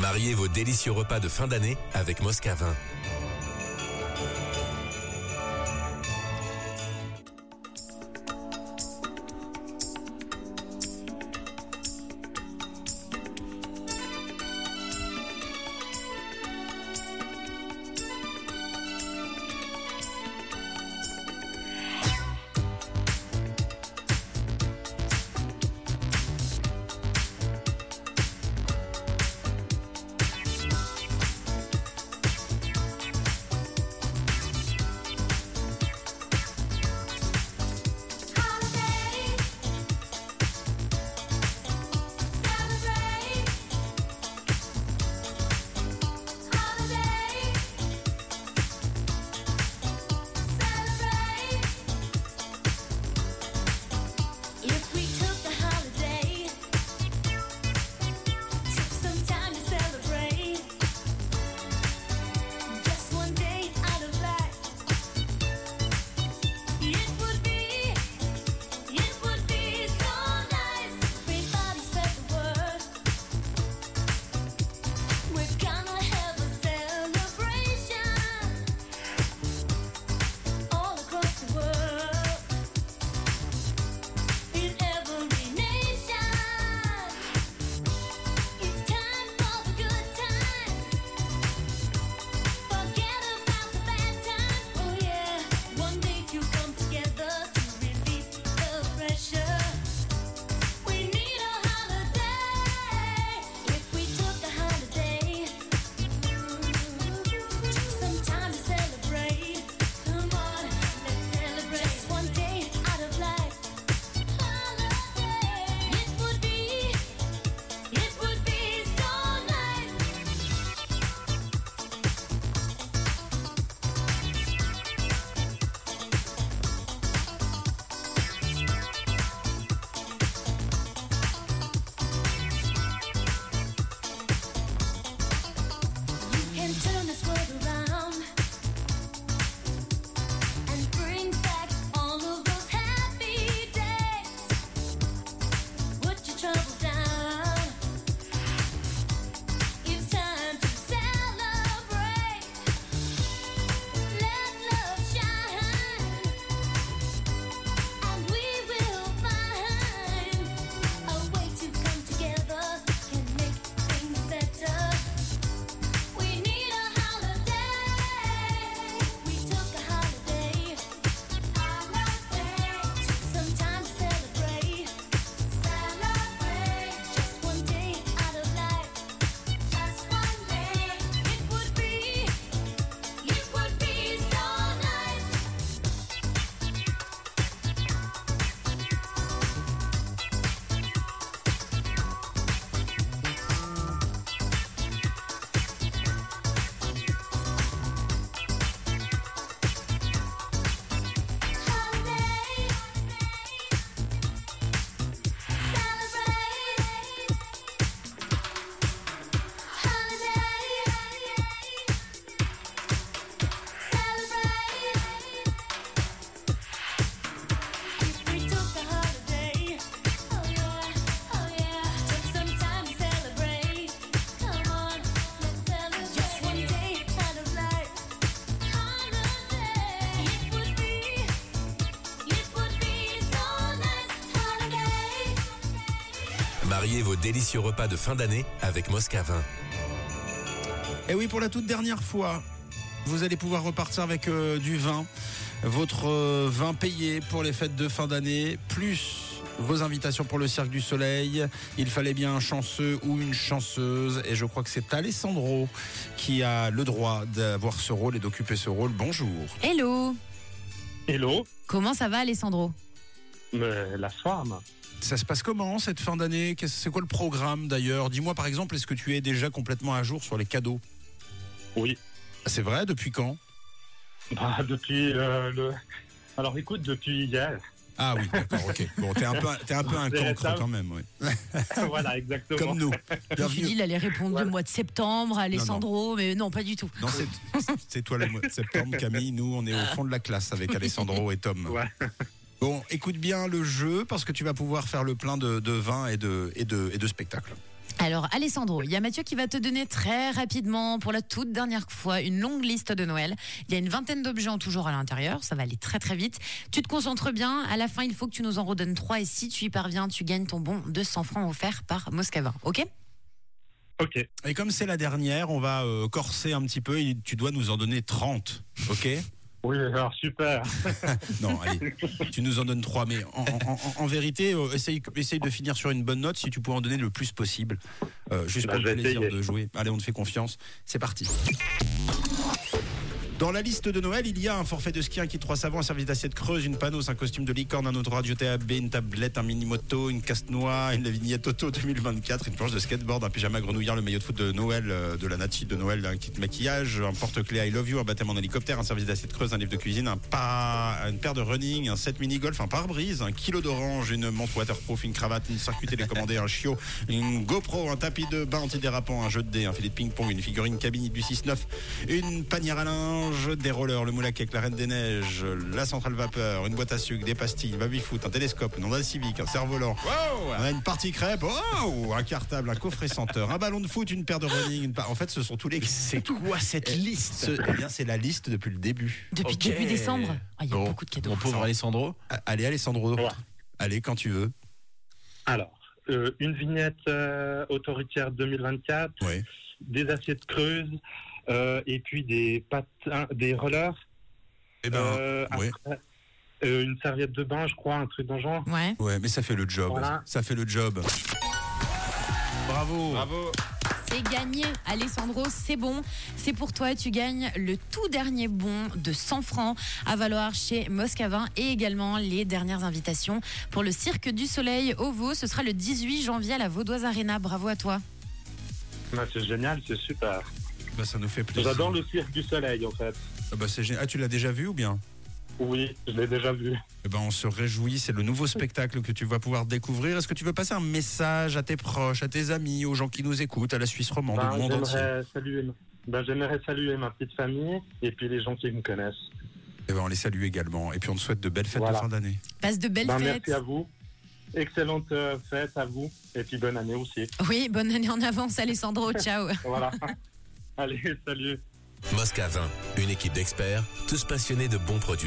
Mariez vos délicieux repas de fin d'année avec Moscavin. Mariez vos délicieux repas de fin d'année avec Moscavin. Et oui, pour la toute dernière fois, vous allez pouvoir repartir avec euh, du vin. Votre euh, vin payé pour les fêtes de fin d'année, plus vos invitations pour le Cirque du Soleil. Il fallait bien un chanceux ou une chanceuse. Et je crois que c'est Alessandro qui a le droit d'avoir ce rôle et d'occuper ce rôle. Bonjour. Hello Hello, Comment ça va Alessandro? Mais la femme. Ça se passe comment cette fin d'année? C'est quoi le programme d'ailleurs? Dis-moi par exemple, est-ce que tu es déjà complètement à jour sur les cadeaux? Oui. C'est vrai? Depuis quand? Bah, depuis euh, le. Alors écoute, depuis hier. Ah oui, d'accord, ok. Bon, t'es un peu, t'es un peu un cancre quand même, ouais. voilà, exactement. Comme nous. Je me suis Bienvenue. dit, il allait répondre Voilà. le mois de septembre, Alessandro, mais non, pas du tout. Non, c'est, c'est toi le mois de septembre, Camille. Nous, on est au fond de la classe avec Alessandro et Tom. Ouais. Bon, écoute bien le jeu parce que tu vas pouvoir faire le plein de, de vin et de, et, de, et de spectacles. Alors, Alessandro, il y a Mathieu qui va te donner très rapidement, pour la toute dernière fois, une longue liste de Noël. Il y a une vingtaine d'objets en toujours à l'intérieur. Ça va aller très très vite. Tu te concentres bien. À la fin, il faut que tu nous en redonnes trois. Et si tu y parviens, tu gagnes ton bon de 100 francs offert par Moscavin. OK? Ok. Et comme c'est la dernière, on va euh, corser un petit peu. et Tu dois nous en donner 30. Ok? Oui, alors super. Non, allez, tu nous en donnes 3. Mais en, en- en- en vérité, euh, essaye, essaye de finir sur une bonne note si tu peux en donner le plus possible. Euh, juste Bah, pour le plaisir essayer. de jouer. Allez, on te fait confiance. C'est parti. Dans la liste de Noël, il y a un forfait de ski, un kit 3 savons, un service d'assiette creuse, une panos, un costume de licorne, un autre radio TAB, une tablette, un mini-moto, une casse-noix, une vignette auto 2024, une planche de skateboard, un pyjama grenouillard, le maillot de foot de Noël, euh, de la Nati de Noël, un kit maquillage, un porte-clés I love you, un baptême en hélicoptère, un service d'assiette creuse, un livre de cuisine, un pas, une paire de running, un set mini-golf, un pare-brise, un kilo d'orange, une montre waterproof, une cravate, une circuit télécommandé, un chiot, une GoPro, un tapis de bain antidérapant, un jeu de dés, un filet de ping-pong, une figurine cabine du 6-9, une panière à linge, des rollers, le moule à cake, la reine des neiges, la centrale vapeur, une boîte à sucre, des pastilles, un baby-foot, un télescope, une Honda Civic, un cerf-volant, on a une partie crêpe, wow, un cartable, un coffret senteur, un ballon de foot, une paire de running. une pa- En fait, ce sont tous les. C'est quoi cette liste Eh bien, c'est la liste depuis le début. Depuis Ok. début décembre. Ah, Il y a Bon. beaucoup de cadeaux. Mon pauvre Alessandro. Allez, Alessandro. Ouais. Allez, quand tu veux. Alors, euh, une vignette euh, autoritaire 2024, Oui. des assiettes creuses, et puis des patins, des rollers. Eh ben, euh, ouais. après, euh, une serviette de bain, je crois, un truc dans le genre. Ouais. ouais, mais ça fait le job. Voilà. Ça fait le job. Bravo. Bravo. C'est gagné, Alessandro, c'est bon. C'est pour toi, tu gagnes le tout dernier bon de 100 francs à valoir chez Moscavin et également les dernières invitations pour le Cirque du Soleil au Vaux. Ce sera le 18 janvier à la Vaudoise Arena. Bravo à toi. Ah, c'est génial, c'est super. Bah, ça nous fait plaisir. J'adore le cirque du soleil, en fait. Ah, bah. Ah, tu l'as déjà vu ou bien? Oui, je l'ai déjà vu. Eh ben, on se réjouit, c'est le nouveau spectacle que tu vas pouvoir découvrir. Est-ce que tu veux passer un message à tes proches, à tes amis, aux gens qui nous écoutent, à la Suisse romande, Ben, au monde entier? J'aimerais saluer, ben, j'aimerais saluer ma petite famille et puis les gens qui me connaissent. Eh ben, on les salue également. Et puis on te souhaite de belles fêtes Voilà. de fin d'année. Passe de belles Ben, fêtes. merci à vous. Excellente euh, fête à vous et puis bonne année aussi. Oui, bonne année en avance, Alessandro. Ciao. Voilà. Allez, salut. Moscavin, une équipe d'experts, tous passionnés de bons produits.